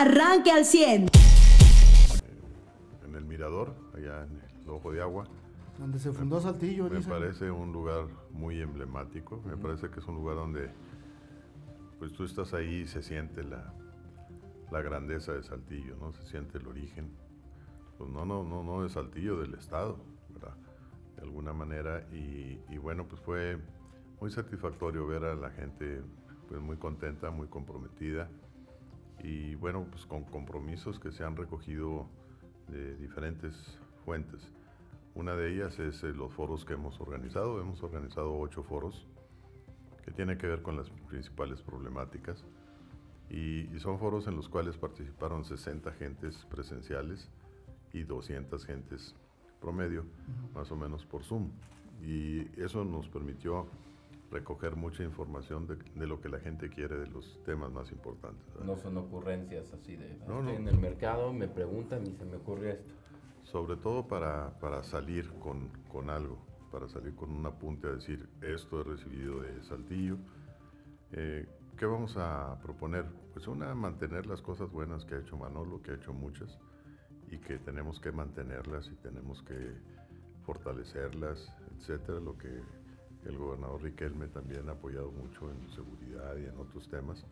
arranque al 100. En el Mirador, allá en el Ojo de Agua. Donde se fundó Saltillo, Me parece un lugar muy emblemático. Me parece que es un lugar donde pues tú estás ahí y se siente la, la grandeza de Saltillo, ¿no? Se siente el origen. Pues no, no, no, no de Saltillo, del Estado, ¿verdad? De alguna manera. Y, y bueno, pues fue muy satisfactorio ver a la gente pues muy contenta, muy comprometida. Y bueno, pues con compromisos que se han recogido de diferentes fuentes. Una de ellas es eh, los foros que hemos organizado. Hemos organizado ocho foros que tienen que ver con las principales problemáticas. Y, y son foros en los cuales participaron 60 gentes presenciales y 200 gentes promedio, más o menos por Zoom. Y eso nos permitió recoger mucha información de, de lo que la gente quiere de los temas más importantes. ¿verdad? No son ocurrencias así de, no. en el mercado, me preguntan y se me ocurre esto. sobre todo para, para salir con, con algo, para salir con un apunte a decir, esto he recibido de Saltillo. Eh, ¿Qué vamos a proponer? Pues una, mantener las cosas buenas que ha hecho Manolo, que ha hecho muchas, y que tenemos que mantenerlas y tenemos que fortalecerlas, etcétera, lo que el gobernador Riquelme también ha apoyado mucho en seguridad y en otros temas.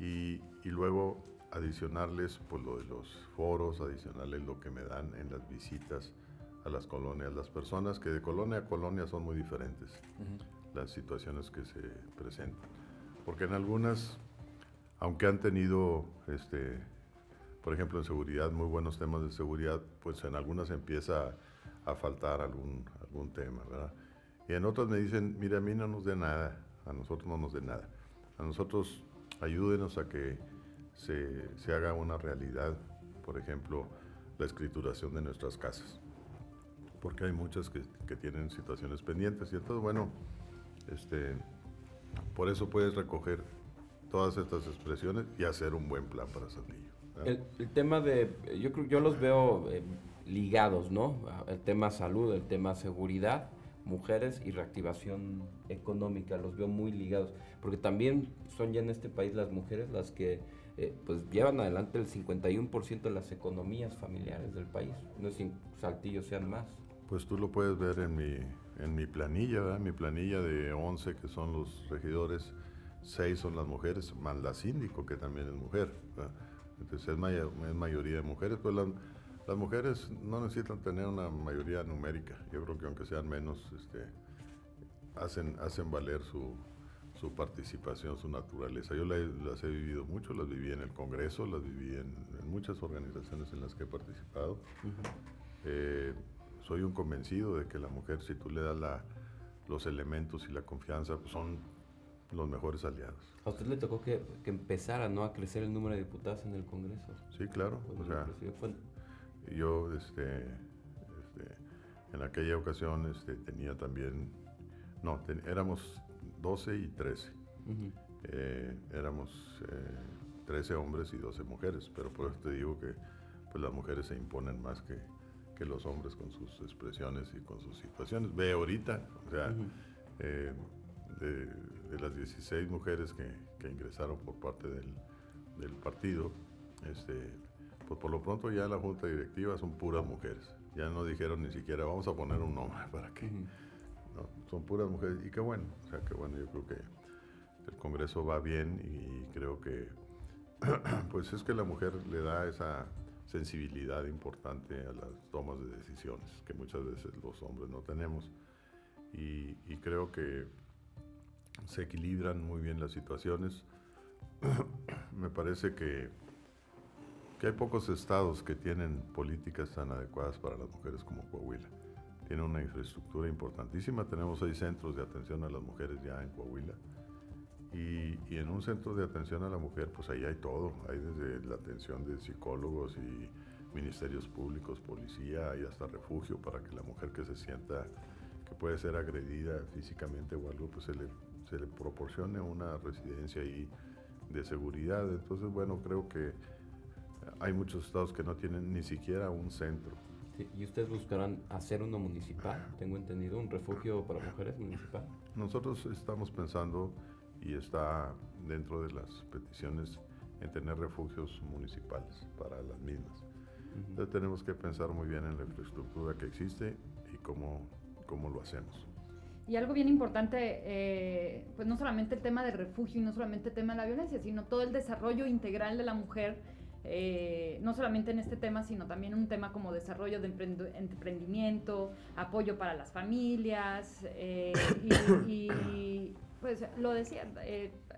Y, y luego adicionarles pues, lo de los foros, adicionarles lo que me dan en las visitas a las colonias. Las personas que de colonia a colonia son muy diferentes, las situaciones que se presentan. Porque en algunas, aunque han tenido, este, por ejemplo, en seguridad, muy buenos temas de seguridad, pues en algunas empieza a, a faltar algún, algún tema, ¿verdad? Y en otras me dicen, mira, a mí no nos dé nada, a nosotros no nos dé nada. A nosotros ayúdenos a que se, se haga una realidad, por ejemplo, la escrituración de nuestras casas. Porque hay muchas que, que tienen situaciones pendientes. Y entonces, bueno, este, por eso puedes recoger todas estas expresiones y hacer un buen plan para. ¿verdad? El, el tema de, yo creo, yo los veo eh, ligados, ¿no? El tema salud, el tema seguridad, mujeres y reactivación económica, los veo muy ligados, porque también son ya en este país las mujeres las que eh, pues llevan adelante el 51% de las economías familiares del país, no es si en Saltillo sean más. Pues tú lo puedes ver en mi, en mi planilla, ¿verdad? Mi planilla de 11 que son los regidores, 6 son las mujeres, más la síndico que también es mujer. ¿verdad? Entonces es, maya- es mayoría de mujeres, pues las, las mujeres no necesitan tener una mayoría numérica. Yo creo que aunque sean menos, este, hacen, hacen valer su, su participación, su naturaleza. Yo la- las he vivido mucho, las viví en el Congreso, las viví en, en muchas organizaciones en las que he participado. Eh, soy un convencido de que la mujer, si tú le das la- los elementos y la confianza, pues son los mejores aliados. A usted le tocó que, que empezara ¿no? a crecer el número de diputados en el Congreso. Sí, claro. Cuando O sea. Fue- yo este, este, en aquella ocasión este, tenía también, no, ten- éramos 12 y 13. Ujú. Eh, éramos eh, 13 hombres y 12 mujeres, pero por eso te digo que pues, las mujeres se imponen más que, que los hombres con sus expresiones y con sus situaciones. Ve ahorita, o sea, eh, de, de las 16 mujeres que, que ingresaron por parte del, del partido, este, pues por lo pronto ya la junta directiva son puras mujeres. Ya no dijeron ni siquiera vamos a poner un nombre para que... No, son puras mujeres y qué bueno, o sea, qué bueno, yo creo que el Congreso va bien y creo que pues es que la mujer le da esa sensibilidad importante a las tomas de decisiones que muchas veces los hombres no tenemos y, y creo que se equilibran muy bien las situaciones. Me parece que, que hay pocos estados que tienen políticas tan adecuadas para las mujeres como Coahuila. Tiene una infraestructura importantísima. Tenemos seis centros de atención a las mujeres ya en Coahuila. Y, y en un centro de atención a la mujer, pues ahí hay todo. Hay desde la atención de psicólogos y ministerios públicos, policía y hasta refugio para que la mujer que se sienta que puede ser agredida físicamente o algo, pues se le, se le proporcione una residencia ahí de seguridad. Entonces, bueno, creo que hay muchos estados que no tienen ni siquiera un centro. Sí, ¿Y ustedes buscarán hacer uno municipal? Tengo entendido, un refugio para mujeres municipal. Nosotros estamos pensando y está dentro de las peticiones en tener refugios municipales para las mismas. Entonces tenemos que pensar muy bien en la infraestructura que existe y cómo, cómo lo hacemos. Y algo bien importante, eh, pues no solamente el tema del refugio y no solamente el tema de la violencia, sino todo el desarrollo integral de la mujer, eh, no solamente en este tema, sino también un tema como desarrollo de emprendimiento, apoyo para las familias, eh, y, pues lo decía,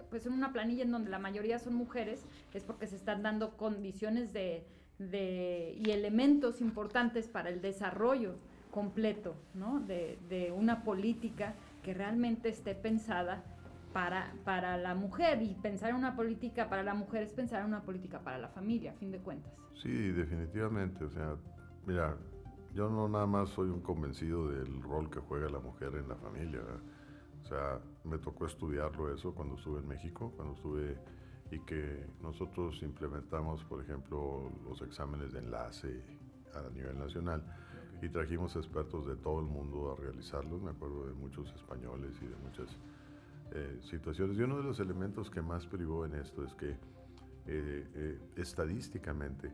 pues en una planilla en donde la mayoría son mujeres, es porque se están dando condiciones de, de y elementos importantes para el desarrollo completo, ¿no? De, de, una política que realmente esté pensada para, para la mujer y pensar en una política para la mujer es pensar en una política para la familia, a fin de cuentas. Sí, definitivamente, o sea, mira, yo no nada más soy un convencido del rol que juega la mujer en la familia, o sea, me tocó estudiarlo eso cuando estuve en México, cuando estuve y que nosotros implementamos, por ejemplo, los exámenes de enlace a nivel nacional y trajimos expertos de todo el mundo a realizarlos, me acuerdo de muchos españoles y de muchas eh, situaciones. Y uno de los elementos que más privó en esto es que eh, eh, estadísticamente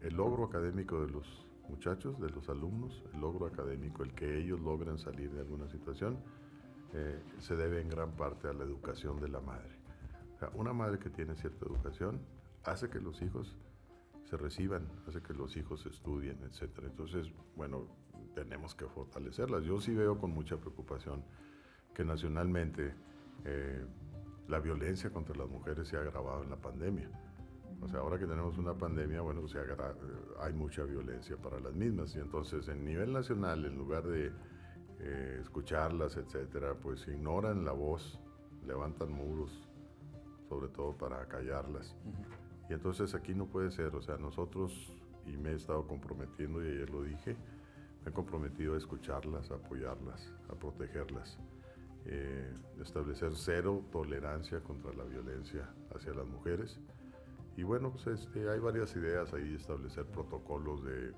el logro académico de los muchachos, de los alumnos, el logro académico, el que ellos logran salir de alguna situación, se debe en gran parte a la educación de la madre. una madre que tiene cierta educación hace que los hijos se reciban, hace que los hijos estudien, etc. Entonces, bueno, tenemos que fortalecerlas. Yo sí veo con mucha preocupación que nacionalmente eh, la violencia contra las mujeres se ha agravado en la pandemia. O sea, ahora que tenemos una pandemia, bueno, se hay mucha violencia para las mismas. Y entonces, en nivel nacional, en lugar de eh, escucharlas, etcétera, pues ignoran la voz, levantan muros, sobre todo para callarlas. Y entonces aquí no puede ser, o sea, nosotros, y me he estado comprometiendo, y ayer lo dije, me he comprometido a escucharlas, a apoyarlas, a protegerlas, eh, establecer cero tolerancia contra la violencia hacia las mujeres. Y bueno, pues este, hay varias ideas ahí, establecer protocolos de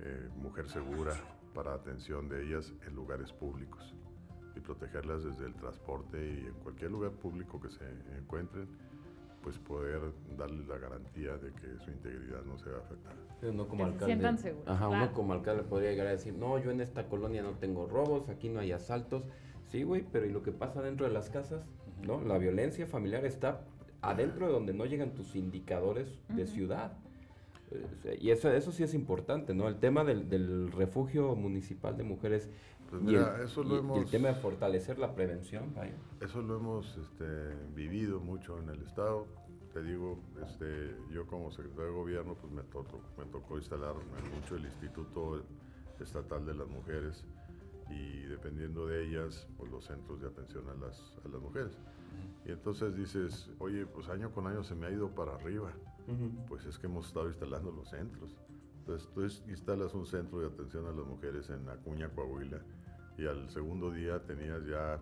eh, mujer segura para atención de ellas en lugares públicos y protegerlas desde el transporte y en cualquier lugar público que se encuentren pues poder darle la garantía de que su integridad no se va a afectar. Uno como alcalde, Ajá, uno como alcalde podría llegar a decir, no, yo en esta colonia no tengo robos, aquí no hay asaltos. Sí, güey, pero ¿y lo que pasa dentro de las casas? ¿No? La violencia familiar está adentro de donde no llegan tus indicadores de ciudad. Eh, y eso, eso sí es importante, ¿no? El tema del, del refugio municipal de mujeres pues mira, eso lo hemos, el tema de fortalecer la prevención, vaya. Eso lo hemos este, vivido mucho en el Estado. Te digo, este, yo como secretario de gobierno, pues me, tocó, me tocó instalar mucho el Instituto Estatal de las Mujeres y dependiendo de ellas, pues los centros de atención a las, a las mujeres. Y entonces dices, oye, pues año con año se me ha ido para arriba. Pues es que hemos estado instalando los centros. Entonces tú instalas un centro de atención a las mujeres en Acuña, Coahuila, y al segundo día tenías ya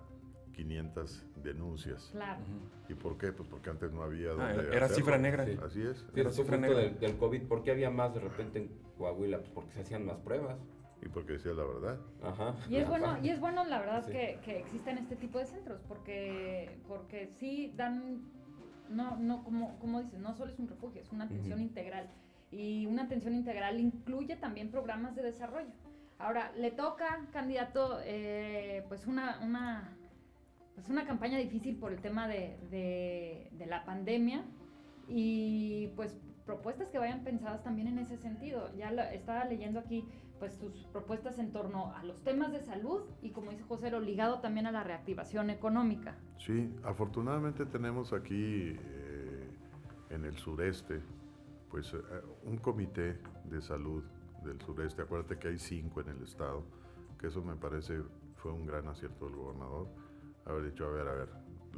500 denuncias. Claro. ¿Y por qué? Pues porque antes no había ah, era cifra negra. Así es. era cifra negra del, del, COVID. ¿Por qué había más de repente en Coahuila? Pues porque se hacían más pruebas. Y porque decía la verdad. Ajá. Y es bueno, y es bueno la verdad que, que existan este tipo de centros, porque, porque sí dan, no, no, como, como dices, no solo es un refugio, es una atención integral. Y una atención integral incluye también programas de desarrollo. Ahora, le toca, candidato, eh, pues una, una, pues una campaña difícil por el tema de, de, la pandemia y pues propuestas que vayan pensadas también en ese sentido. Ya estaba leyendo aquí pues sus propuestas en torno a los temas de salud y como dice José, lo ligado también a la reactivación económica. Sí, afortunadamente tenemos aquí eh, en el sureste pues eh, un comité de salud del sureste, acuérdate que hay cinco en el estado, que eso me parece fue un gran acierto del gobernador, haber dicho, a ver, a ver,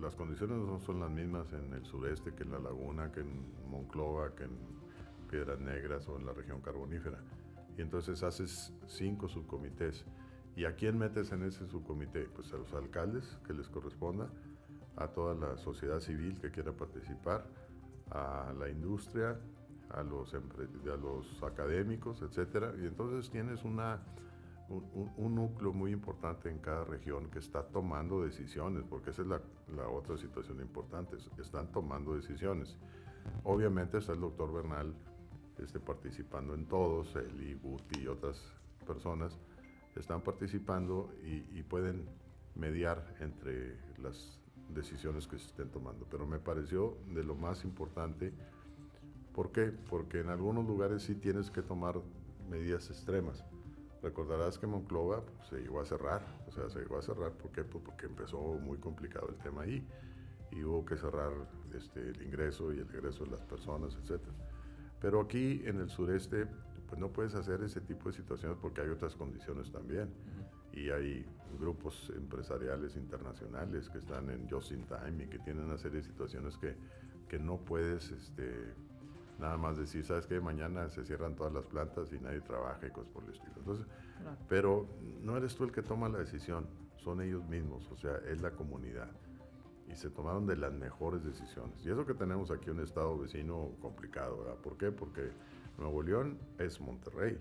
las condiciones no son las mismas en el sureste que en la laguna, que en Monclova, que en Piedras Negras o en la región carbonífera. Y entonces haces cinco subcomités. ¿Y a quién metes en ese subcomité? Pues a los alcaldes que les corresponda, a toda la sociedad civil que quiera participar, a la industria, a los, a los académicos, etcétera, y entonces tienes una, un, núcleo muy importante en cada región que está tomando decisiones, porque esa es la, la otra situación importante, están tomando decisiones. Obviamente está el doctor Bernal este, participando en todos, el Guti y otras personas están participando y, y pueden mediar entre las decisiones que se estén tomando. Pero me pareció de lo más importante. ¿Por qué? Porque en algunos lugares sí tienes que tomar medidas extremas. Recordarás que Monclova pues, se llegó a cerrar, o sea, se llegó a cerrar, ¿por qué? Pues porque empezó muy complicado el tema ahí y hubo que cerrar este, el ingreso y el egreso de las personas, etc. Pero aquí en el sureste, pues no puedes hacer ese tipo de situaciones porque hay otras condiciones también. Y hay grupos empresariales internacionales que están en Just in Time y que tienen una serie de situaciones que, que no puedes este, nada más decir, sabes que mañana se cierran todas las plantas y nadie trabaja y cosas por el estilo. Entonces, pero no eres tú el que toma la decisión, son ellos mismos, o sea, es la comunidad. Y se tomaron de las mejores decisiones. Y eso que tenemos aquí un estado vecino complicado, ¿verdad? ¿Por qué? Porque Nuevo León es Monterrey.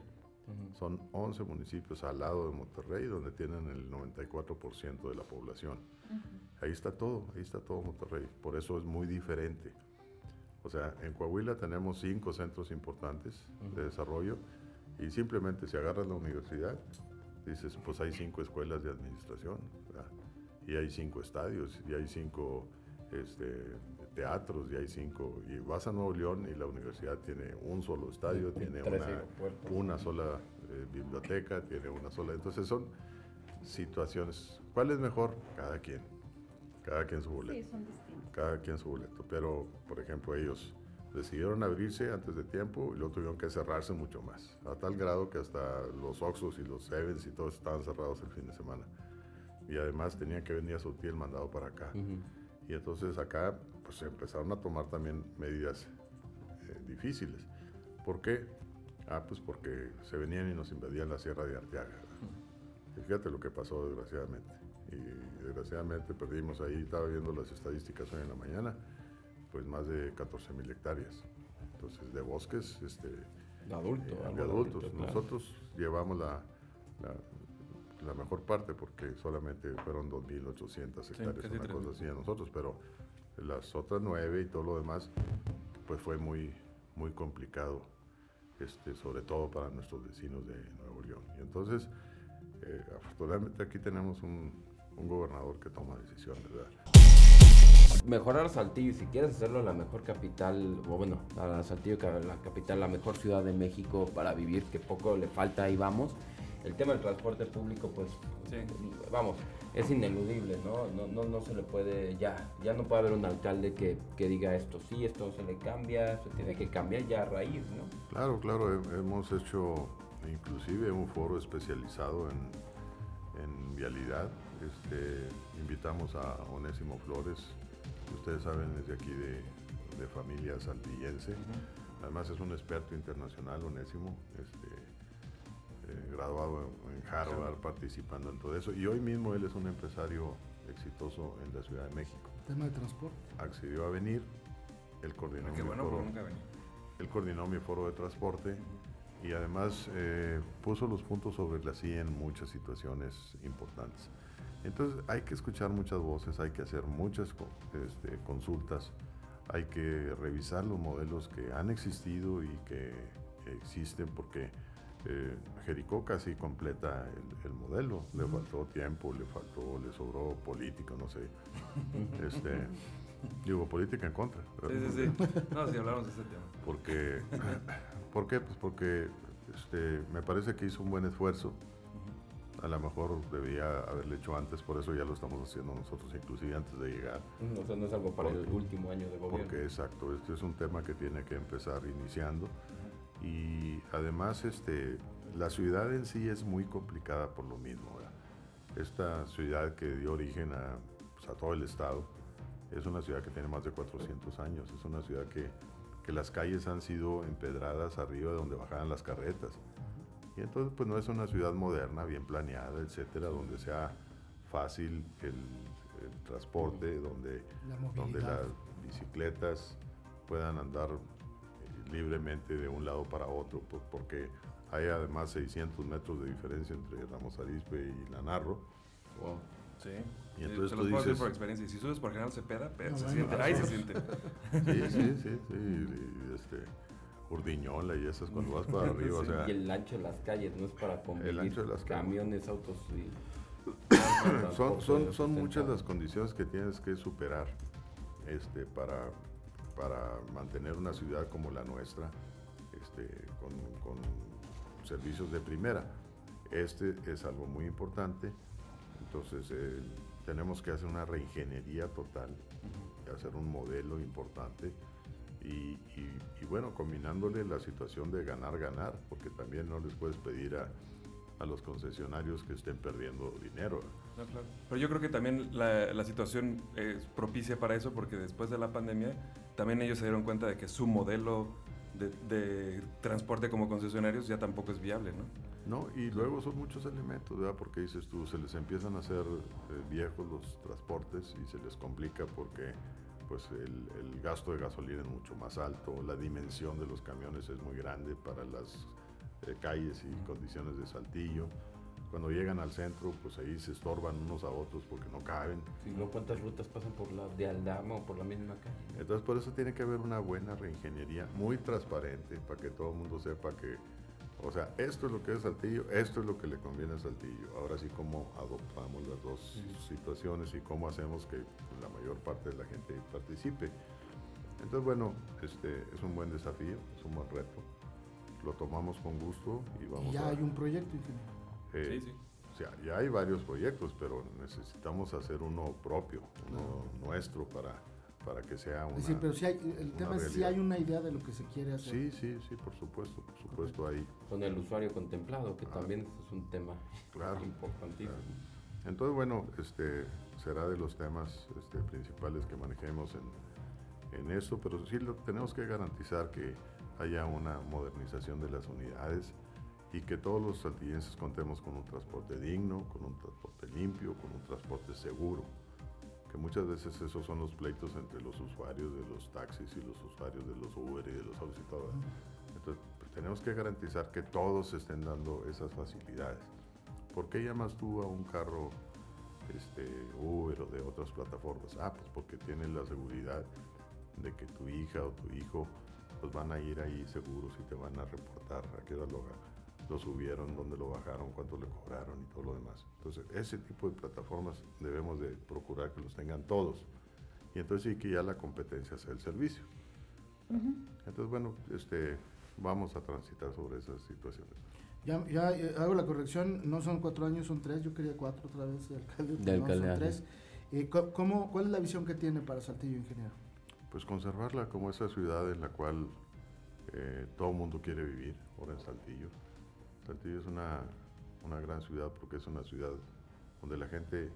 Son 11 municipios al lado de Monterrey donde tienen el 94% de la población. Ahí está todo, ahí está todo Monterrey. Por eso es muy diferente. O sea, en Coahuila tenemos cinco centros importantes de desarrollo y simplemente si agarras la universidad, dices, pues hay cinco escuelas de administración y hay cinco estadios y hay cinco este, teatros y hay cinco. Y vas a Nuevo León y la universidad tiene un solo estadio, tiene una, sola eh, biblioteca, tiene una sola. Entonces son situaciones. ¿Cuál es mejor? Cada quien. Cada quien su boleto. Sí, son cada quien su boleto. Pero, por ejemplo, ellos decidieron abrirse antes de tiempo y luego tuvieron que cerrarse mucho más. A tal grado que hasta los Oxos y los Sevens y todos estaban cerrados el fin de semana. Y además tenían que venir a surtir el mandado para acá. Y entonces acá pues empezaron a tomar también medidas eh, difíciles. ¿Por qué? Ah, pues porque se venían y nos invadían la Sierra de Arteaga. Y fíjate lo que pasó desgraciadamente y desgraciadamente perdimos ahí, estaba viendo las estadísticas hoy en la mañana, pues más de 14 mil hectáreas. Entonces, de bosques, este, de, adulto, eh, adultos. Nosotros llevamos la, la, mejor parte porque solamente fueron 2.800 hectáreas, una cosa así a nosotros, pero las otras nueve y todo lo demás, pues fue muy, muy complicado, este, sobre todo para nuestros vecinos de Nuevo León. Y entonces, eh, afortunadamente aquí tenemos un, un gobernador que toma decisiones, ¿verdad? Mejorar Saltillo, y si quieres hacerlo la mejor capital, o bueno, a Saltillo, la capital, la mejor ciudad de México para vivir, que poco le falta, ahí vamos. El tema del transporte público, pues, vamos, es ineludible, ¿no? No, ¿no? no se le puede, ya, ya no puede haber un alcalde que, que diga esto sí, esto se le cambia, se tiene que cambiar ya a raíz, ¿no? Claro, claro, hemos hecho inclusive un foro especializado en, en vialidad este, invitamos a Onésimo Flores, que ustedes saben es de aquí de, familia saltillense. Además es un experto internacional, Onésimo, este, eh, graduado en Harvard, participando en todo eso. Y hoy mismo él es un empresario exitoso en la Ciudad de México. Tema de transporte. Accedió a venir, él coordinó, ah, mi, foro, él coordinó mi foro de transporte y además eh, puso los puntos sobre la silla en muchas situaciones importantes. Entonces hay que escuchar muchas voces, hay que hacer muchas este, consultas, hay que revisar los modelos que han existido y que existen porque eh, Jericó casi completa el, modelo, le faltó tiempo, le faltó, le sobró política, no sé. Este, digo, política en contra. Sí, sí, sí. No, si hablamos de ese tema. Porque, ¿Por qué? Pues porque este, me parece que hizo un buen esfuerzo a lo mejor debía haberle hecho antes, por eso ya lo estamos haciendo nosotros, inclusive antes de llegar. No, no es algo para el último año de gobierno. Porque exacto, este es un tema que tiene que empezar iniciando. Y además este, la ciudad en sí es muy complicada por lo mismo. Esta ciudad que dio origen a, pues, a, todo el estado es una ciudad que tiene más de 400 años, es una ciudad que, que las calles han sido empedradas arriba de donde bajaban las carretas y entonces pues no es una ciudad moderna, bien planeada, etcétera, donde sea fácil el, transporte, donde, donde las bicicletas puedan andar libremente de un lado para otro, por- porque hay además 600 metros de diferencia entre Ramos Arizpe y La Narro. Wow. Sí. Y entonces te tú los puedo decir dices- por experiencia. Si subes por General Cepeda, pero No, se bueno, siente. Ahí se siente. Sí, sí, sí, sí. y, y, este, Urdiñola y esas cuando vas para arriba, o sea, y el ancho de las calles no es para convivir ancho de las calles. camiones, autos y son, son, son muchas las condiciones que tienes que superar este, para, para mantener una ciudad como la nuestra este, con, con servicios de primera. Este es algo muy importante, entonces eh, tenemos que hacer una reingeniería total, hacer un modelo importante y, y- y bueno, combinándole la situación de ganar-ganar, porque también no les puedes pedir a, a los concesionarios que estén perdiendo dinero. No, claro. Pero yo creo que también la, la situación es propicia para eso porque después de la pandemia también ellos se dieron cuenta de que su modelo de, de transporte como concesionarios ya tampoco es viable, ¿no? No, y luego son muchos elementos, ¿verdad? Porque dices tú, se les empiezan a hacer eh, viejos los transportes y se les complica porque pues el, el gasto de gasolina es mucho más alto, la dimensión de los camiones es muy grande para las eh, calles y condiciones de saltillo. Cuando llegan al centro, pues ahí se estorban unos a otros porque no caben. Sí, luego cuántas rutas pasan por la de Aldama o por la misma calle. Entonces por eso tiene que haber una buena reingeniería, muy transparente, para que todo el mundo sepa que, o sea, esto es lo que es Saltillo, esto es lo que le conviene a Saltillo. Ahora sí, cómo adoptamos las dos situaciones y cómo hacemos que la mayor parte de la gente participe. Entonces, bueno, este es un buen desafío, es un buen reto. Lo tomamos con gusto y Y vamos ya a... hay un proyecto, ingeniero. Eh, Sí, sí. o sea, ya hay varios proyectos, pero necesitamos hacer uno propio, uno nuestro para, para que sea una... Es decir, pero si hay, el tema es si hay una idea de lo que se quiere hacer. Sí, sí, sí, por supuesto, por supuesto ahí. Con el usuario contemplado, que Ah. también es un tema Claro, importantísimo. Entonces, bueno, este será de los temas este, principales que manejemos en, en esto, pero sí lo, tenemos que garantizar que haya una modernización de las unidades y que todos los saltillenses contemos con un transporte digno, con un transporte limpio, con un transporte seguro. Que muchas veces esos son los pleitos entre los usuarios de los taxis y los usuarios de los Uber y de los autos y todo. Entonces, pues, tenemos que garantizar que todos estén dando esas facilidades. ¿Por qué llamas tú a un carro este, Uber o de otras plataformas? Ah, pues porque tienes la seguridad de que tu hija o tu hijo pues van a ir ahí seguros y te van a reportar a qué hora lo, lo subieron, dónde lo bajaron, cuánto le cobraron y todo lo demás. Entonces, ese tipo de plataformas debemos de procurar que los tengan todos. Y entonces sí que ya la competencia sea el servicio. Entonces, bueno, este, vamos a transitar sobre esas situaciones. Ya, ya eh, hago la corrección, no son cuatro años, son tres. Yo quería cuatro otra vez de alcalde. De no, alcalde, son tres. Eh, ¿cómo, ¿Cuál es la visión que tiene para Saltillo, ingeniero? Pues conservarla como esa ciudad en la cual eh, todo el mundo quiere vivir, ahora en Saltillo. Saltillo es una, una gran ciudad porque es una ciudad donde la gente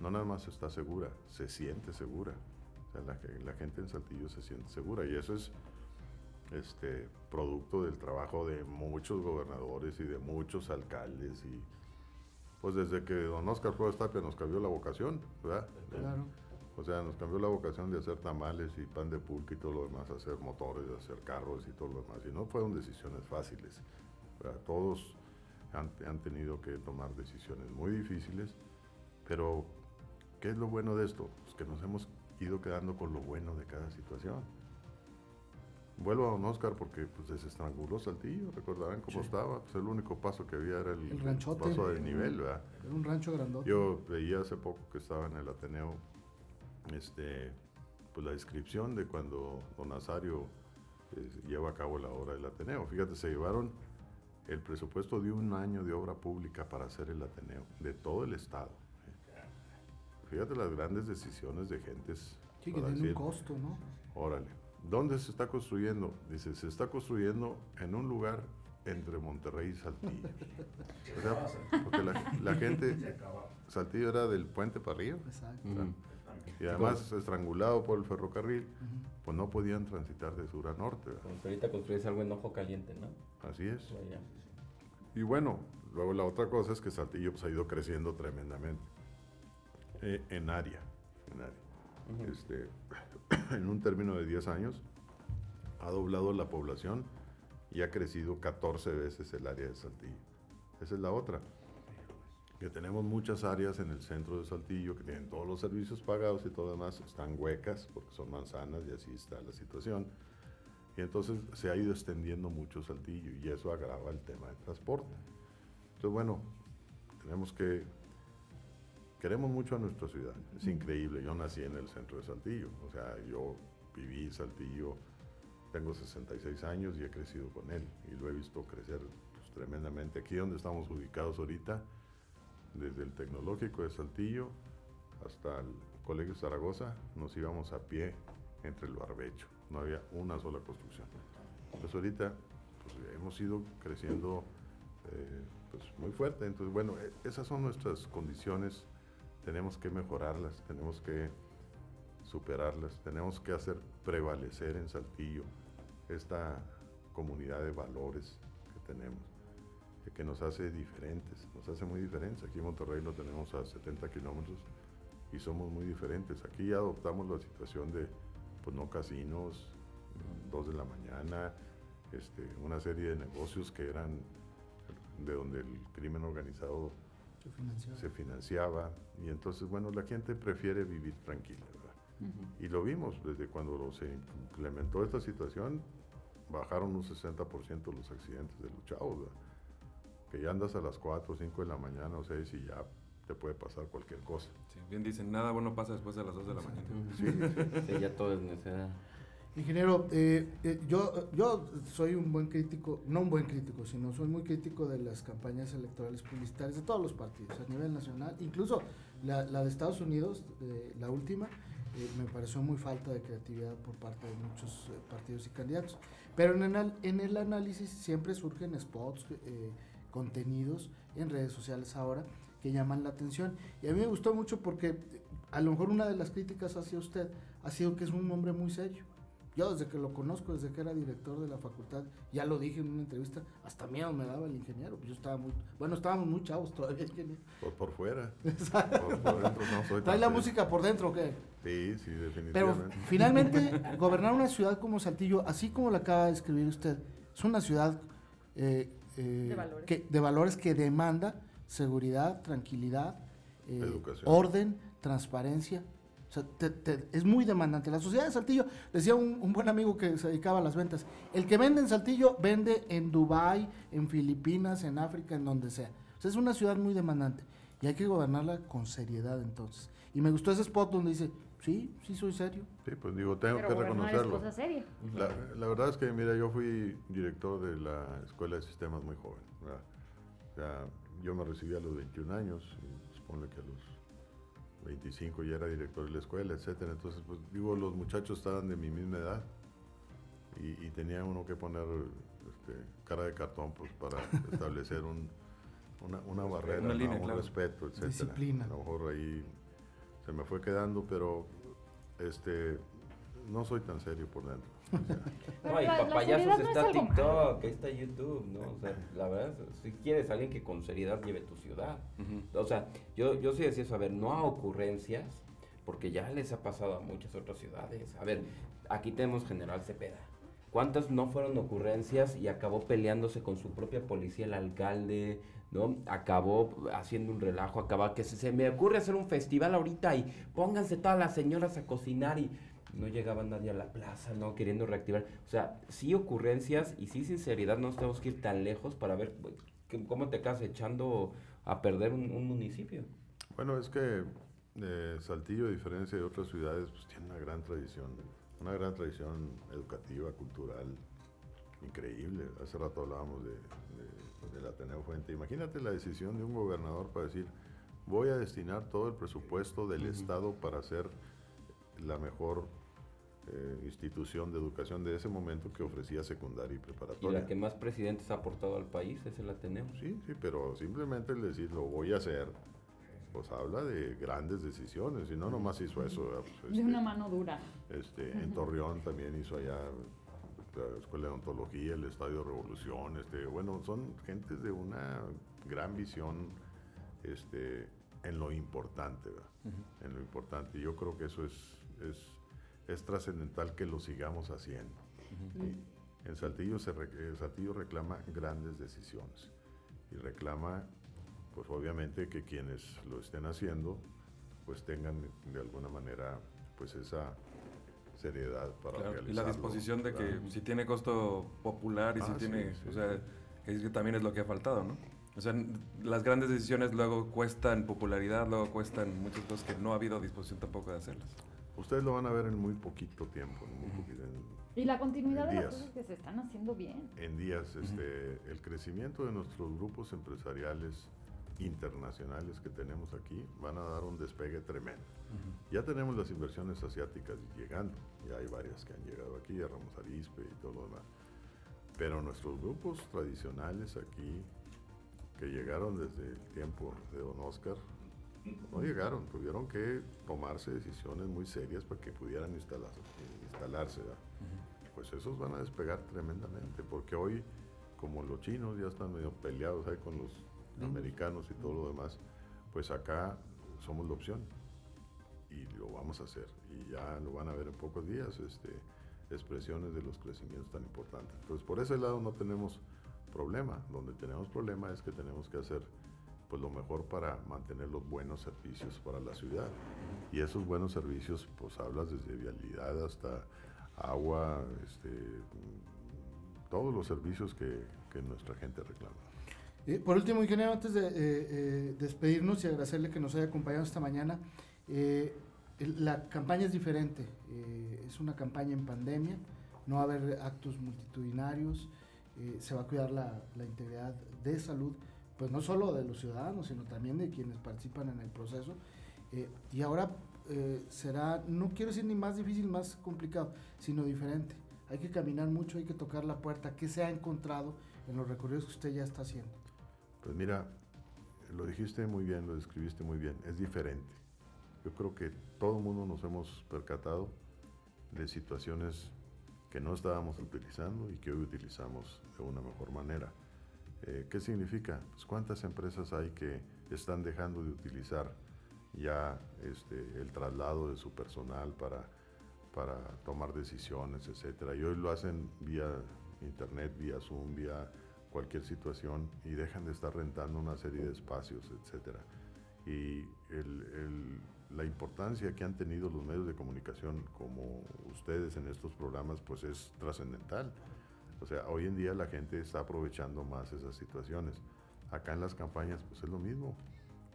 no nada más está segura, se siente segura. O sea, la, la gente en Saltillo se siente segura y eso es este, producto del trabajo de muchos gobernadores y de muchos alcaldes y pues desde que don Oscar Flores Tapia nos cambió la vocación, ¿verdad? Claro. O sea, nos cambió la vocación de hacer tamales y pan de pulque y todo lo demás, hacer motores, hacer carros y todo lo demás. Y no fueron decisiones fáciles. Todos han, han tenido que tomar decisiones muy difíciles, pero ¿qué es lo bueno de esto? Pues que nos hemos ido quedando con lo bueno de cada situación. Vuelvo a don Oscar porque pues, desestranguló Saltillo, recordarán cómo Sí. estaba. Pues, el único paso que había era el, El ranchote. paso de nivel, ¿verdad? Era un rancho grandote. Yo veía hace poco que estaba en el Ateneo este, pues la descripción de cuando don Nazario eh, lleva a cabo la obra del Ateneo. Fíjate, se llevaron el presupuesto de un año de obra pública para hacer el Ateneo, de todo el Estado. ¿eh? Fíjate las grandes decisiones de gentes. sí, que tiene un costo, ¿no? Órale, ¿dónde se está construyendo? Dice, se está construyendo en un lugar entre Monterrey y Saltillo. O sea, porque la, la gente, Saltillo era del puente para arriba. Exacto. Y además estrangulado por el ferrocarril, pues no podían transitar de sur a norte. ¿verdad? Como que ahorita construyes algo en ojo caliente, ¿no? Así es. Vaya. Y bueno, luego la otra cosa es que Saltillo pues, ha ido creciendo tremendamente eh, en área. En, área. Ujú. Este, en un término de 10 años, ha doblado la población y ha crecido 14 veces el área de Saltillo. Esa es la otra. Que tenemos muchas áreas en el centro de Saltillo que tienen todos los servicios pagados y todo demás, están huecas porque son manzanas y así está la situación. Y entonces se ha ido extendiendo mucho Saltillo y eso agrava el tema del transporte. Entonces, bueno, tenemos que... Queremos mucho a nuestra ciudad, es increíble. Yo nací en el centro de Saltillo, o sea, yo viví Saltillo, tengo 66 años y he crecido con él y lo he visto crecer pues, tremendamente. Aquí donde estamos ubicados ahorita, desde el Tecnológico de Saltillo hasta el Colegio Zaragoza, nos íbamos a pie entre el barbecho, no había una sola construcción. Entonces ahorita pues, hemos ido creciendo eh, pues, muy fuerte, entonces bueno, e- esas son nuestras condiciones, tenemos que mejorarlas, tenemos que superarlas, tenemos que hacer prevalecer en Saltillo esta comunidad de valores que tenemos, que- nos hace diferentes, nos hace muy diferentes. Aquí en Monterrey lo tenemos a 70 kilómetros y somos muy diferentes. Aquí ya adoptamos la situación de, pues no casinos, dos de la mañana, este, una serie de negocios que eran de donde el crimen organizado Se financió. se financiaba y entonces, bueno, la gente prefiere vivir tranquila, ¿verdad? Ujú. Y lo vimos desde cuando se implementó esta situación, bajaron un 60% los accidentes de los chavos, ¿verdad? Que ya andas a las 4 o 5 de la mañana o 6 y ya te puede pasar cualquier cosa. Sí, bien dicen, nada bueno pasa después de las 2 de la mañana. Sí, ya todo es necesidad. Ingeniero, eh, eh, yo, yo soy un buen crítico, no un buen crítico, sino soy muy crítico de las campañas electorales publicitarias de todos los partidos a nivel nacional, incluso la, la de Estados Unidos, eh, la última, eh, me pareció muy falta de creatividad por parte de muchos eh, partidos y candidatos. Pero en el, en el análisis siempre surgen spots, eh, contenidos en redes sociales ahora que llaman la atención. Y a mí me gustó mucho porque a lo mejor una de las críticas hacia usted ha sido que es un hombre muy serio. Yo desde que lo conozco, desde que era director de la facultad, ya lo dije en una entrevista, hasta miedo me daba el ingeniero. Yo estaba muy, bueno, estábamos muy chavos todavía, ingeniero. Por, por fuera. Por, por dentro no soy ¿Trae la serio. música por dentro o qué? Sí, sí, Pero definitivamente. finalmente, gobernar una ciudad como Saltillo, así como la acaba de escribir usted, es una ciudad eh, eh, De valores. Que, de valores que demanda seguridad, tranquilidad, eh, Educación. orden, transparencia. O sea, te- te- es muy demandante. La sociedad de Saltillo, decía un, un buen amigo que se dedicaba a las ventas, el que vende en Saltillo vende en Dubái, en Filipinas, en África, en donde sea. O sea, es una ciudad muy demandante y hay que gobernarla con seriedad entonces. Y me gustó ese spot donde dice, sí, sí soy serio. Sí, pues digo, tengo Pero que gobernar es reconocerlo. cosa seria. La, la verdad es que, mira, yo fui director de la Escuela de Sistemas muy joven. ¿verdad? O sea, yo me recibí a los 21 años, y supongo que a los 25 ya era director de la escuela, etcétera. Entonces, pues digo, los muchachos estaban de mi misma edad y, y tenía uno que poner este, cara de cartón pues para establecer un, una, una barrera, Una ¿no? línea, un claro. respeto, etcétera. Disciplina. A lo mejor ahí se me fue quedando, pero este no soy tan serio por dentro. O sea, Pero No, y pa- payasos no es está malo. TikTok, ahí está YouTube, ¿no? O sea, la verdad, si quieres alguien que con seriedad lleve tu ciudad. O sea, yo, yo sí decía eso, a ver, no a ocurrencias, porque ya les ha pasado a muchas otras ciudades. A ver, aquí tenemos General Cepeda. ¿Cuántas no fueron ocurrencias y acabó peleándose con su propia policía el alcalde, ¿no? Acabó haciendo un relajo, acaba que se, me ocurre hacer un festival ahorita y pónganse todas las señoras a cocinar y no llegaba nadie a la plaza, ¿no? Queriendo reactivar. O sea, sí ocurrencias y sí sinceridad, no tenemos que ir tan lejos para ver que- cómo te acabas echando a perder un, un municipio. Bueno, es que eh, Saltillo, a diferencia de otras ciudades, pues tiene una gran tradición, una gran tradición educativa, cultural, increíble. Hace rato hablábamos de, de- del Ateneo Fuente. Imagínate la decisión de un gobernador para decir, voy a destinar todo el presupuesto del Estado para hacer la mejor eh, institución de educación de ese momento que ofrecía secundaria y Y preparatoria. la que más presidentes ha aportado al país es el Ateneo. Sí, sí, pero simplemente el decir lo voy a hacer, pues habla de grandes decisiones, y no nomás hizo eso. Pues, De este, una mano dura. este, en Torreón también hizo allá la Escuela de Ontología, el Estadio Revolución, este, bueno, son gentes de una gran visión este, en lo importante, ¿verdad? en lo importante. Yo creo que eso es, es, es trascendental que lo sigamos haciendo. Y- En Saltillo, se eh, Saltillo reclama grandes decisiones y reclama, pues obviamente que quienes lo estén haciendo, pues tengan de alguna manera, pues esa seriedad para Claro, y la realizarlo, disposición de que ¿verdad? si tiene costo popular y Ah, si sí, tiene, sí, o sea, sí. que es que también es lo que ha faltado, ¿no? O sea, las grandes decisiones luego cuestan popularidad, luego cuestan muchas cosas que no ha habido disposición tampoco de hacerlas. Ustedes lo van a ver en muy poquito tiempo, en, muy poquito- en- Y la continuidad de las Días. cosas que se están haciendo bien. en días. Este, el crecimiento de nuestros grupos empresariales internacionales que tenemos aquí van a dar un despegue tremendo. Ya tenemos las inversiones asiáticas llegando, ya hay varias que han llegado aquí, a Ramos Arizpe y todo lo demás. Pero nuestros grupos tradicionales aquí, que llegaron desde el tiempo de Don Oscar, no llegaron, tuvieron que tomarse decisiones muy serias para que pudieran instalarse. instalarse ¿verdad? Pues esos van a despegar tremendamente, porque hoy, como los chinos ya están medio peleados ahí con los americanos y todo lo demás, pues acá somos la opción y lo vamos a hacer. Y ya lo van a ver en pocos días, este, expresiones de los crecimientos tan importantes. Entonces, por ese lado no tenemos problema. Donde tenemos problema es que tenemos que hacer pues lo mejor para mantener los buenos servicios para la ciudad. Y esos buenos servicios, pues hablas desde vialidad hasta agua, este, mm, todos los servicios que, que nuestra gente reclama. Eh, por último, ingeniero, antes de eh, eh, despedirnos y agradecerle que nos haya acompañado esta mañana, la campaña es diferente. es una campaña en pandemia, no va a haber actos multitudinarios, se va a cuidar la, integridad de salud, pues no solo de los ciudadanos, sino también de quienes participan en el proceso. Y ahora será, no quiero decir ni más difícil, más complicado, sino diferente. Hay que caminar mucho, hay que tocar la puerta. ¿Qué se ha encontrado en los recorridos que usted ya está haciendo? Pues mira, lo dijiste muy bien, lo describiste muy bien, es diferente. Yo creo que todo el mundo nos hemos percatado de situaciones que no estábamos utilizando y que hoy utilizamos de una mejor manera. Eh, ¿Qué significa? Pues cuántas empresas hay que están dejando de utilizar ya este, el traslado de su personal para, para tomar decisiones, etcétera. Y hoy lo hacen vía internet, vía Zoom, vía cualquier situación y dejan de estar rentando una serie de espacios, etcétera. Y el- el- la importancia que han tenido los medios de comunicación como ustedes en estos programas pues es trascendental. O sea, hoy en día la gente está aprovechando más esas situaciones. Acá en las campañas pues es lo mismo.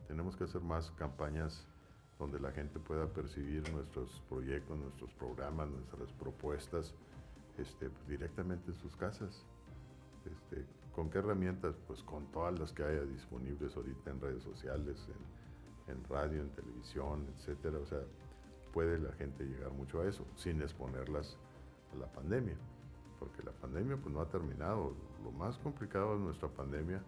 Tenemos que hacer más campañas donde la gente pueda percibir nuestros proyectos, nuestros programas, nuestras propuestas este, directamente en sus casas. Este, ¿Con qué herramientas? Pues con todas las que haya disponibles ahorita en redes sociales, en, radio, en televisión, etcétera. O sea, puede la gente llegar mucho a eso, sin exponerlas a la pandemia. Porque la pandemia pues no ha terminado. Lo más complicado de nuestra pandemia,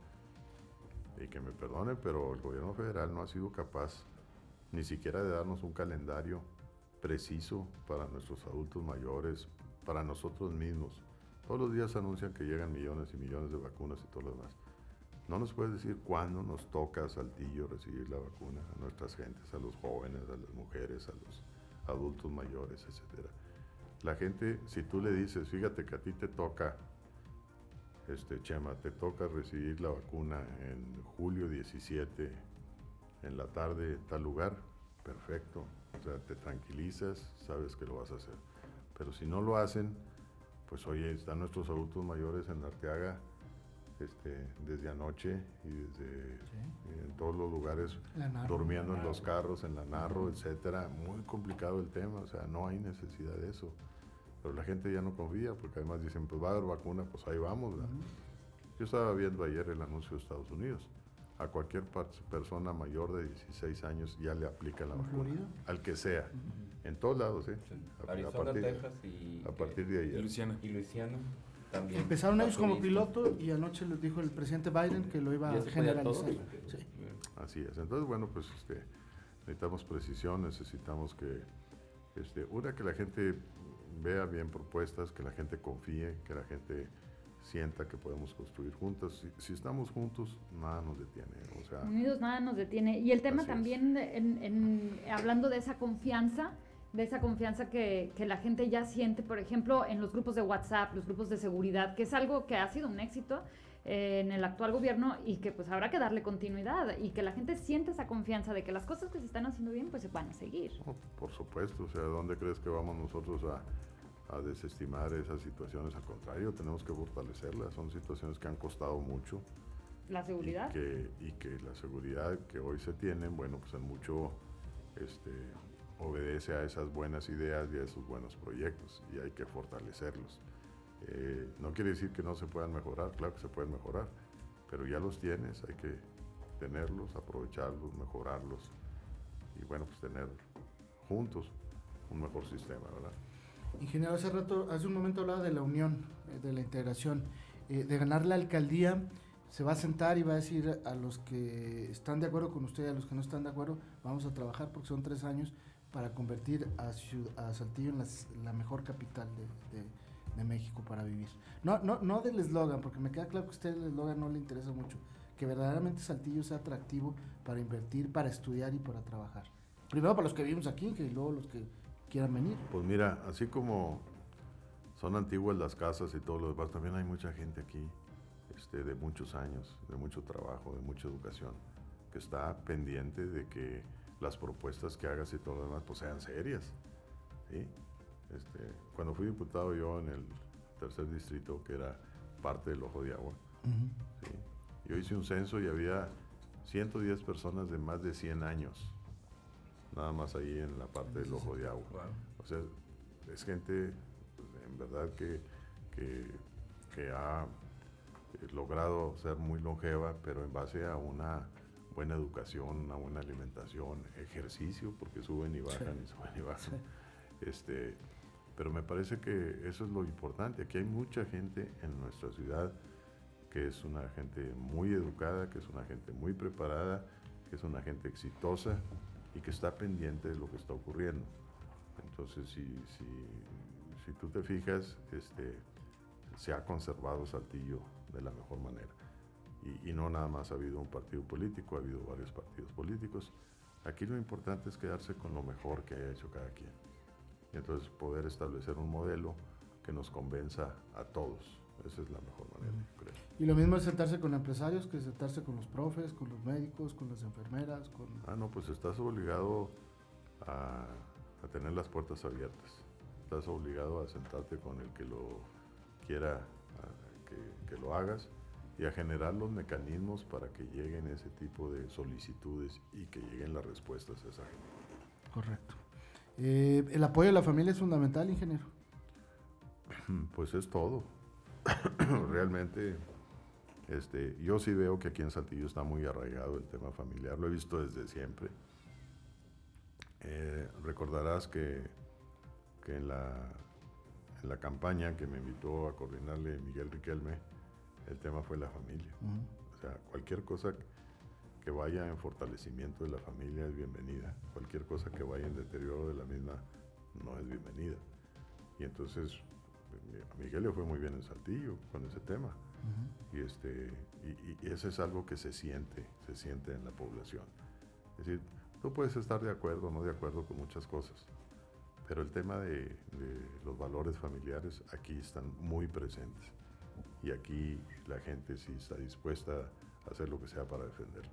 y que me perdone, pero el gobierno federal no ha sido capaz ni siquiera de darnos un calendario preciso para nuestros adultos mayores, para nosotros mismos. Todos los días anuncian que llegan millones y millones de vacunas y todo lo demás. No nos puedes decir cuándo nos toca a Saltillo recibir la vacuna a nuestras gentes, a los jóvenes, a las mujeres, a los adultos mayores, etc. La gente, si tú le dices, fíjate que a ti te toca, este Chema, te toca recibir la vacuna en julio 17 en la tarde en tal lugar, perfecto. O sea, te tranquilizas, sabes que lo vas a hacer. Pero si no lo hacen, pues oye, están nuestros adultos mayores en Arteaga este, desde anoche y desde en todos los lugares Narro. durmiendo en los carros, en la narro, etcétera. Muy complicado el tema, o sea, no hay necesidad de eso. Pero la gente ya no confía porque además dicen, pues va a haber vacuna, pues ahí vamos. Yo estaba viendo ayer el anuncio de Estados Unidos. A cualquier persona mayor de 16 años ya le aplica la ¿En vacuna. Florida? Al que sea. En todos lados, ¿eh? A Arizona, partir- Texas y, a partir de Y ayer. Luciana. y Luisiana también. Empezaron ellos como piloto y anoche les dijo el presidente Biden que lo iba ¿Ya a generalizar. Sí. Así es. Entonces, bueno, pues este, necesitamos precisión, necesitamos que, este, una, que la gente vea bien propuestas, que la gente confíe, que la gente sienta que podemos construir juntos. Si, si estamos juntos, nada nos detiene. O sea, Unidos nada nos detiene. Y el tema también, en- en- hablando de esa confianza, de esa confianza que, que, la gente ya siente, por ejemplo, en los grupos de WhatsApp, los grupos de seguridad, que es algo que ha sido un éxito eh, en el actual gobierno y que pues habrá que darle continuidad y que la gente siente esa confianza de que las cosas que se están haciendo bien pues se van a seguir. por supuesto, o sea, ¿dónde crees que vamos nosotros a, a desestimar esas situaciones? Al contrario, tenemos que fortalecerlas, son situaciones que han costado mucho. La seguridad. Y que, y que la seguridad que hoy se tienen, bueno, pues en mucho este, obedece a esas buenas ideas y a esos buenos proyectos y hay que fortalecerlos. Eh, no quiere decir que no se puedan mejorar, claro que se pueden mejorar, pero ya los tienes, hay que tenerlos, aprovecharlos, mejorarlos y bueno, pues tener juntos un mejor sistema, ¿verdad? Ingeniero, hace rato, hace un momento hablaba de la unión, eh, de la integración, eh, de ganar la alcaldía se va a sentar y va a decir a los que están de acuerdo con usted a los que no están de acuerdo, vamos a trabajar porque son tres años para convertir a, a Saltillo en la mejor capital de, México para vivir. No, no, no del eslogan, porque me queda claro que a usted el eslogan no le interesa mucho, que verdaderamente Saltillo sea atractivo para invertir, para estudiar y para trabajar. Primero para los que vivimos aquí, que luego los que quieran venir. Pues mira, así como son antiguas las casas y todo lo demás, también hay mucha gente aquí este, de muchos años, de mucho trabajo, de mucha educación, que está pendiente de que las propuestas que hagas y todo lo demás pues sean serias. Este, cuando fui diputado yo en el tercer distrito, que era parte del Ojo de Agua, yo hice un censo y había 110 personas de más de 100 años, nada más ahí en la parte del Ojo de Agua. O sea, es gente en verdad que, que ha logrado ser muy longeva, pero en base a una buena educación, una buena alimentación, ejercicio, porque suben y bajan y suben y bajan. Este, pero me parece que eso es lo importante. Aquí hay mucha gente en nuestra ciudad que es una gente muy educada, que es una gente muy preparada, que es una gente exitosa y que está pendiente de lo que está ocurriendo. Entonces, si, si, si tú te fijas, este, se ha conservado Saltillo de la mejor manera. Y, no nada más ha habido un partido político, ha habido varios partidos políticos. Aquí lo importante es quedarse con lo mejor que haya hecho cada quien. Y entonces poder establecer un modelo que nos convenza a todos. Esa es la mejor manera, creo. Y lo mismo es sentarse con empresarios que sentarse con los profes, con los médicos, con las enfermeras. Con... Ah, no, pues estás obligado a, a tener las puertas abiertas. Estás obligado a sentarte con el que lo quiera que, lo hagas y a generar los mecanismos para que lleguen ese tipo de solicitudes y que lleguen las respuestas a esa gente. Correcto. Eh, ¿El apoyo a la familia es fundamental, ingeniero? Pues es todo. Realmente, este, yo sí veo que aquí en Saltillo está muy arraigado el tema familiar, lo he visto desde siempre. Eh, recordarás que, que en la en la campaña que me invitó a coordinarle Miguel Riquelme, el tema fue la familia. O sea, cualquier cosa que vaya en fortalecimiento de la familia es bienvenida. Cualquier cosa que vaya en deterioro de la misma no es bienvenida. Y entonces a Miguel le fue muy bien en Saltillo con ese tema. Y, este, y, y, eso es algo que se siente, se siente en la población. Es decir, tú puedes estar de acuerdo o no de acuerdo con muchas cosas, pero el tema de, los valores familiares aquí están muy presentes. Y aquí la gente sí está dispuesta a hacer lo que sea para defenderlos.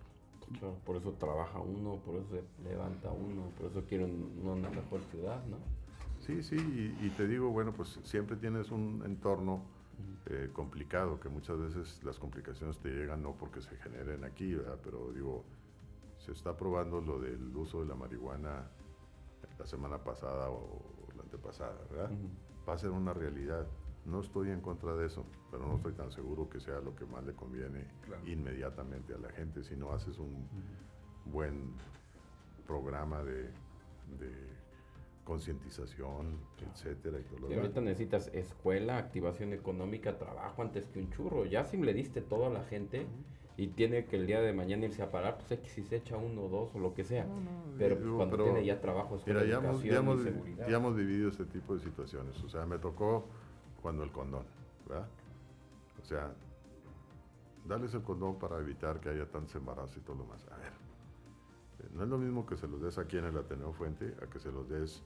por eso trabaja uno, por eso se levanta uno, por eso quiere una mejor ciudad, ¿no? Sí, sí, y, te digo, bueno, pues siempre tienes un entorno eh, complicado, que muchas veces las complicaciones te llegan no porque se generen aquí, ¿verdad? pero digo, se está probando lo del uso de la marihuana la semana pasada o la antepasada, ¿verdad? Va a ser una realidad. No estoy en contra de eso, pero no estoy tan seguro que sea lo que más le conviene inmediatamente a la gente. Si no haces un buen programa de, concientización, etcétera. Y, ahorita necesitas escuela, activación económica, trabajo antes que un churro. Ya si le diste todo a la gente, y tiene que el día de mañana irse a parar, pues X si se echa uno o dos o lo que sea. pero pues, cuando tiene ya trabajo, mira, ya hemos, ya, hemos, ya hemos vivido este tipo de situaciones. O sea, me tocó cuando el condón, ¿verdad? O sea, darles el condón para evitar que haya tantos embarazos y todo lo más. A ver, no es lo mismo que se los des aquí en el Ateneo Fuente a que se los des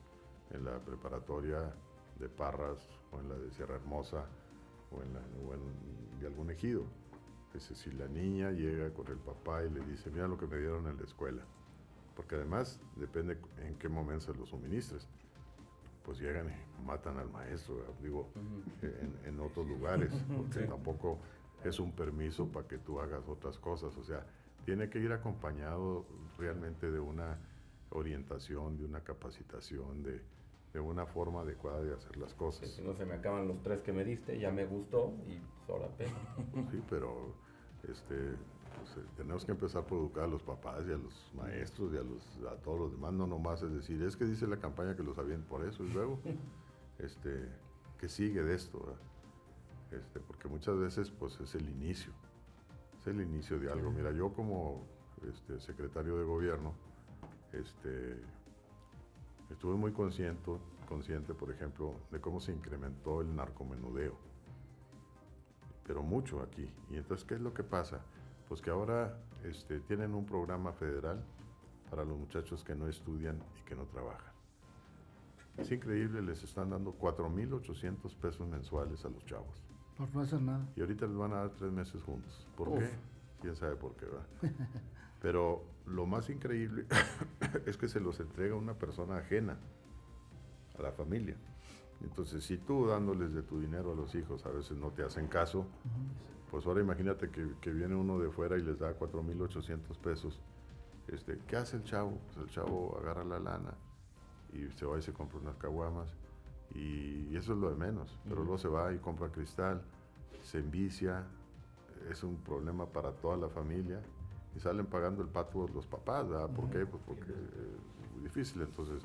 en la preparatoria de Parras o en la de Sierra Hermosa o en, la, o en de algún ejido. Es decir, si la niña llega con el papá y le dice, mira lo que me dieron en la escuela, porque además depende en qué momento se lo suministres, pues llegan y matan al maestro, digo, en, en, otros lugares, porque tampoco es un permiso para que tú hagas otras cosas, o sea, tiene que ir acompañado realmente de una orientación, de una capacitación, de, de una forma adecuada de hacer las cosas. si no se me acaban los tres que me diste, ya me gustó y pues pena. Sí, pero este, pues, eh, tenemos que empezar por educar a los papás y a los maestros y a, los, a todos los demás, no nomás es decir, es que dice la campaña que lo sabían por eso y luego, este, que sigue de esto, este, porque muchas veces pues es el inicio, es el inicio de algo. Mira, yo como este, secretario de gobierno, este, estuve muy consciente, consciente, por ejemplo, de cómo se incrementó el narcomenudeo. Pero mucho aquí. Y entonces, ¿qué es lo que pasa? Pues que ahora este, tienen un programa federal para los muchachos que no estudian y que no trabajan. Es increíble, les están dando 4.800 pesos mensuales a los chavos. Por no hacer nada. Y ahorita les van a dar tres meses juntos. ¿Por qué? Quién sabe por qué va. Pero lo más increíble es que se los entrega una persona ajena a la familia. Entonces, si tú dándoles de tu dinero a los hijos a veces no te hacen caso, pues ahora imagínate que, viene uno de fuera y les da 4.800 pesos. Este, ¿Qué hace el chavo? Pues el chavo agarra la lana y se va y se compra unas caguamas y, eso es lo de menos. Pero luego se va y compra cristal, se envicia, es un problema para toda la familia y salen pagando el pato los papás, ¿verdad? ¿Por qué? Pues porque es muy difícil. Entonces,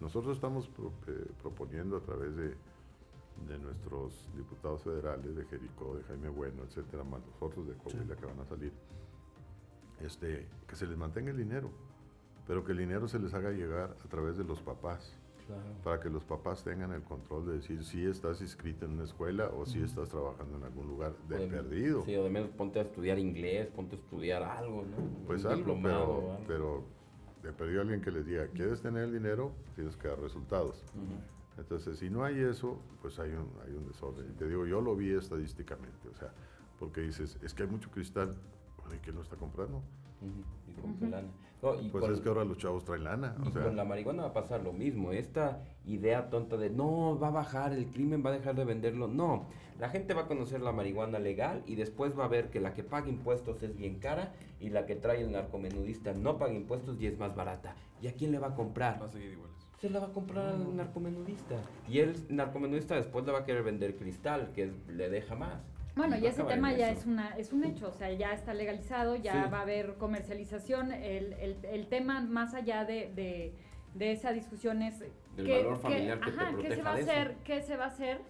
nosotros estamos eh, proponiendo a través de, de, nuestros diputados federales, de Jericó, de Jaime Bueno, etcétera, más los otros de Coahuila que van a salir, este, que se les mantenga el dinero, pero que el dinero se les haga llegar a través de los papás. Para que los papás tengan el control de decir si estás inscrito en una escuela o si estás trabajando en algún lugar de, perdido. Sí, o de menos ponte a estudiar inglés, ponte a estudiar algo, ¿no? Pues algo, pero, pero de perdido alguien que les diga, ¿quieres tener el dinero? Tienes que dar resultados. Entonces, si no hay eso, pues hay un, hay un desorden. Y te digo, yo lo vi estadísticamente, o sea, porque dices, es que hay mucho cristal, ¿y quién lo está comprando? Y con lana. pues es que ahora los chavos traen lana. Y con la marihuana va a pasar lo mismo. Esta idea tonta de no, va a bajar, el crimen va a dejar de venderlo. No, la gente va a conocer la marihuana legal y después va a ver que la que paga impuestos es bien cara y la que trae el narcomenudista no paga impuestos y es más barata. ¿Y a quién le va a comprar? Va a seguir iguales. Se la va a comprar al narcomenudista. Y el narcomenudista después le va a querer vender cristal, que le deja más. Bueno, y ese tema ya es una es un hecho, o sea, ya está legalizado, ya va a haber comercialización. El, el, el tema más allá de, de, de esa discusión es valor familiar que, ajá, ¿qué se va a hacer, qué se va a hacer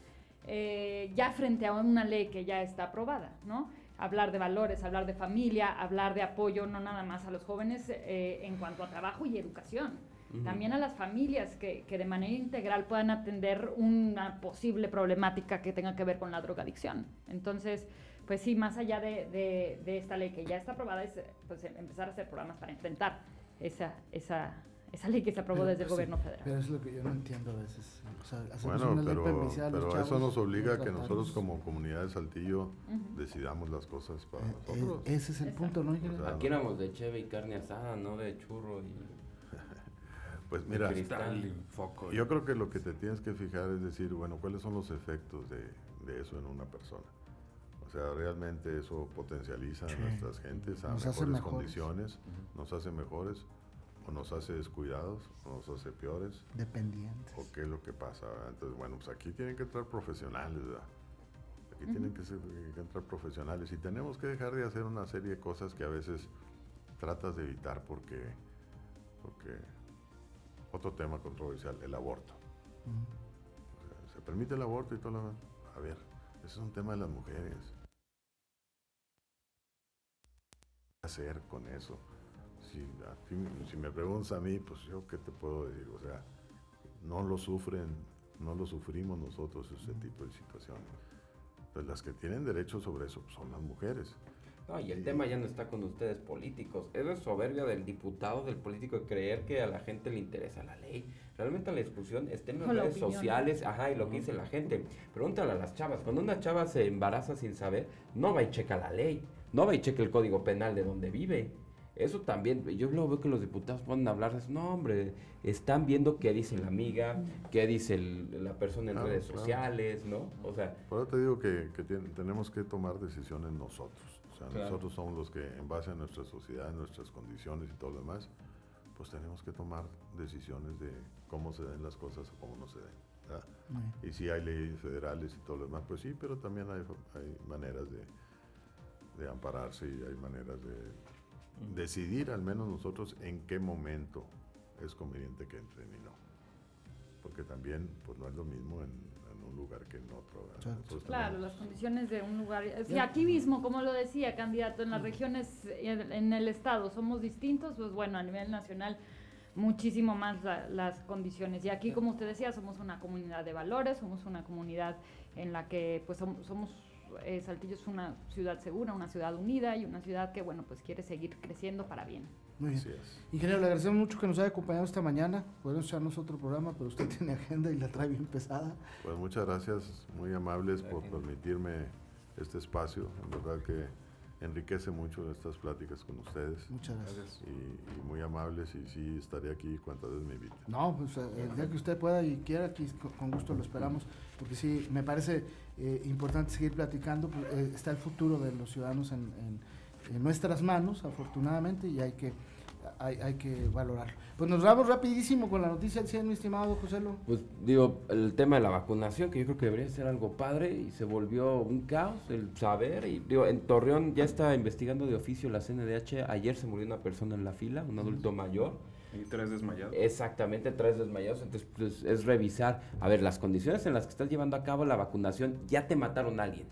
eh, ya frente a una ley que ya está aprobada, ¿no? Hablar de valores, hablar de familia, hablar de apoyo no nada más a los jóvenes eh, en cuanto a trabajo y educación también a las familias que, que, de manera integral puedan atender una posible problemática que tenga que ver con la drogadicción. Entonces, pues sí, más allá de, de, esta ley que ya está aprobada, es pues, empezar a hacer programas para enfrentar esa, esa, esa ley que se aprobó desde el gobierno federal. Pero es lo que yo no entiendo a veces. O sea, bueno, una pero, ley pero eso nos obliga a que nosotros como comunidad de Saltillo decidamos las cosas para eh, eh, nosotros. ese es el punto, ¿no? Aquí éramos de cheve y carne asada, no de churro y... Pues mira, yo creo que lo que te tienes que fijar es decir, bueno, ¿cuáles son los efectos de, de eso en una persona? O sea, realmente eso potencializa a nuestras gentes a mejores condiciones, nos hace mejores, o nos hace descuidados, o nos hace peores. Dependientes. ¿O qué es lo que pasa? Entonces, bueno, pues aquí tienen que entrar profesionales, ¿verdad? Aquí tienen que, ser, que entrar profesionales y tenemos que dejar de hacer una serie de cosas que a veces tratas de evitar porque, porque otro tema controversial, el aborto. se permite el aborto y todo lo demás. A ver, ese es un tema de las mujeres. ¿Qué hacer con eso? Si, si me preguntas a mí, pues yo qué te puedo decir, o sea, no lo sufren, no lo sufrimos nosotros ese tipo de situaciones. Pues las que tienen derecho sobre eso son las mujeres. No, y el tema ya no está con ustedes políticos. Es la soberbia del diputado, del político, de creer que a la gente le interesa la ley. Realmente la discusión está en las redes opinión. sociales, ajá, y lo que dice la gente. Pregúntale a las chavas, cuando una chava se embaraza sin saber, no va y checa la ley, no va y checa el código penal de donde vive. Eso también, yo luego veo que los diputados a hablar de eso. No, hombre, están viendo qué dice la amiga, qué dice el- la persona en Claro, redes claro. sociales, ¿no? O sea, Por eso te digo que, tenemos que tomar decisiones nosotros. Sea, Claro. nosotros somos los que, en base a nuestra sociedad, nuestras condiciones y todo lo demás, pues tenemos que tomar decisiones de cómo se den las cosas o cómo no se den. Y si hay leyes federales y todo lo demás, pues sí, pero también hay, hay maneras de, de ampararse y hay maneras de decidir, al menos nosotros, en qué momento es conveniente que entren y no. Porque también, pues no es lo mismo en un lugar que en otro. Claro, las condiciones de un lugar. Si Ya. aquí mismo, como lo decía, candidato, en las regiones, en, en el estado somos distintos, pues bueno, a nivel nacional muchísimo más la- las condiciones. Y aquí, como usted decía, somos una comunidad de valores, somos una comunidad en la que pues som- somos, eh, Saltillo es una ciudad segura, una ciudad unida y una ciudad que, bueno, pues quiere seguir creciendo para bien. Muy bien. Así es. Ingeniero, le agradecemos mucho que nos haya acompañado esta mañana. Podemos echarnos otro programa, pero usted tiene agenda y la trae bien pesada. Pues muchas gracias, muy amables por permitirme este espacio. En verdad que enriquece mucho estas pláticas con ustedes. Muchas gracias. Y, y muy amables y sí estaré aquí cuantas veces me inviten. No, pues eh, el día que usted pueda y quiera, aquí con- gusto lo esperamos, porque sí, me parece eh, importante seguir platicando. pues, eh, está el futuro de los ciudadanos en, en- en nuestras manos, afortunadamente, y hay que, hay, hay que valorarlo. Pues nos vamos rapidísimo con la noticia al 100, mi estimado José Lo. Pues digo, el tema de la vacunación, que yo creo que debería ser algo padre y se volvió un caos el saber. Y digo, en Torreón ya está investigando de oficio la CNDH. Ayer se murió una persona en la fila, un adulto mayor. Y tres desmayados. Exactamente, tres desmayados. Entonces, pues, es revisar. A ver, las condiciones en las que estás llevando a cabo la vacunación, ya te mataron a alguien.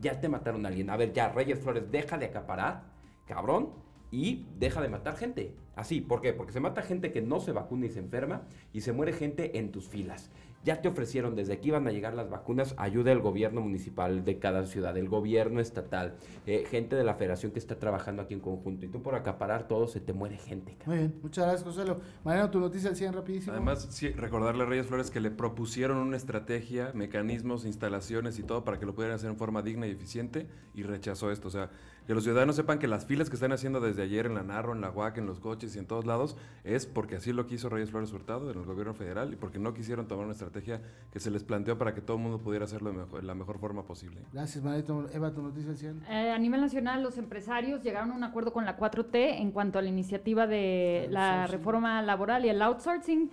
Ya te mataron a alguien. A ver, ya, Reyes Flores, deja de acaparar, cabrón, y deja de matar gente. Así, ¿por qué? Porque se mata gente que no se vacuna y se enferma, y se muere gente en tus filas. Ya te ofrecieron desde que iban a llegar las vacunas ayuda del gobierno municipal de cada ciudad, el gobierno estatal, eh, gente de la federación que está trabajando aquí en conjunto. Y tú por acaparar todo se te muere gente. Muy bien, muchas gracias José Lo. Mariano, tu noticia al 100 rapidísimo. Además, sí, recordarle a Reyes Flores que le propusieron una estrategia, mecanismos, instalaciones y todo para que lo pudieran hacer en forma digna y eficiente y rechazó esto. O sea, que los ciudadanos sepan que las filas que están haciendo desde ayer en la Narro, en la UAC, en los coches y en todos lados es porque así lo quiso Reyes Flores Hurtado en el gobierno federal y porque no quisieron tomar una estrategia que se les planteó para que todo el mundo pudiera hacerlo de mejor- de la mejor forma posible. Gracias, Mariano. Eva, tu noticia al 100. Eh, a nivel nacional, los empresarios llegaron a un acuerdo con la 4T en cuanto a la iniciativa de la reforma laboral y el outsourcing.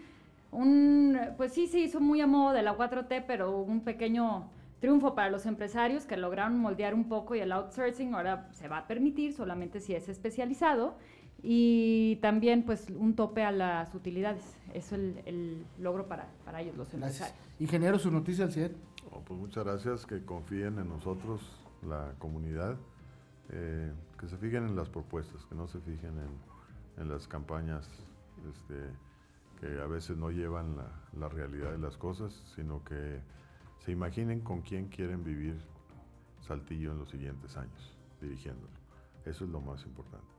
Un, pues sí, se hizo muy a modo de la 4T, pero hubo un pequeño triunfo para los empresarios que lograron moldear un poco y el outsourcing ahora se va a permitir solamente si es especializado y también pues un tope a las utilidades. Eso es el, el logro para, para ellos, los Gracias. empresarios. Ingeniero, su noticia al 100. Oh, pues muchas gracias, que confíen en nosotros, la comunidad, eh, que se fijen en las propuestas, que no se fijen en, en las campañas este, que a veces no llevan la, la realidad de las cosas, sino que se imaginen con quién quieren vivir Saltillo en los siguientes años, dirigiéndolo. Eso es lo más importante.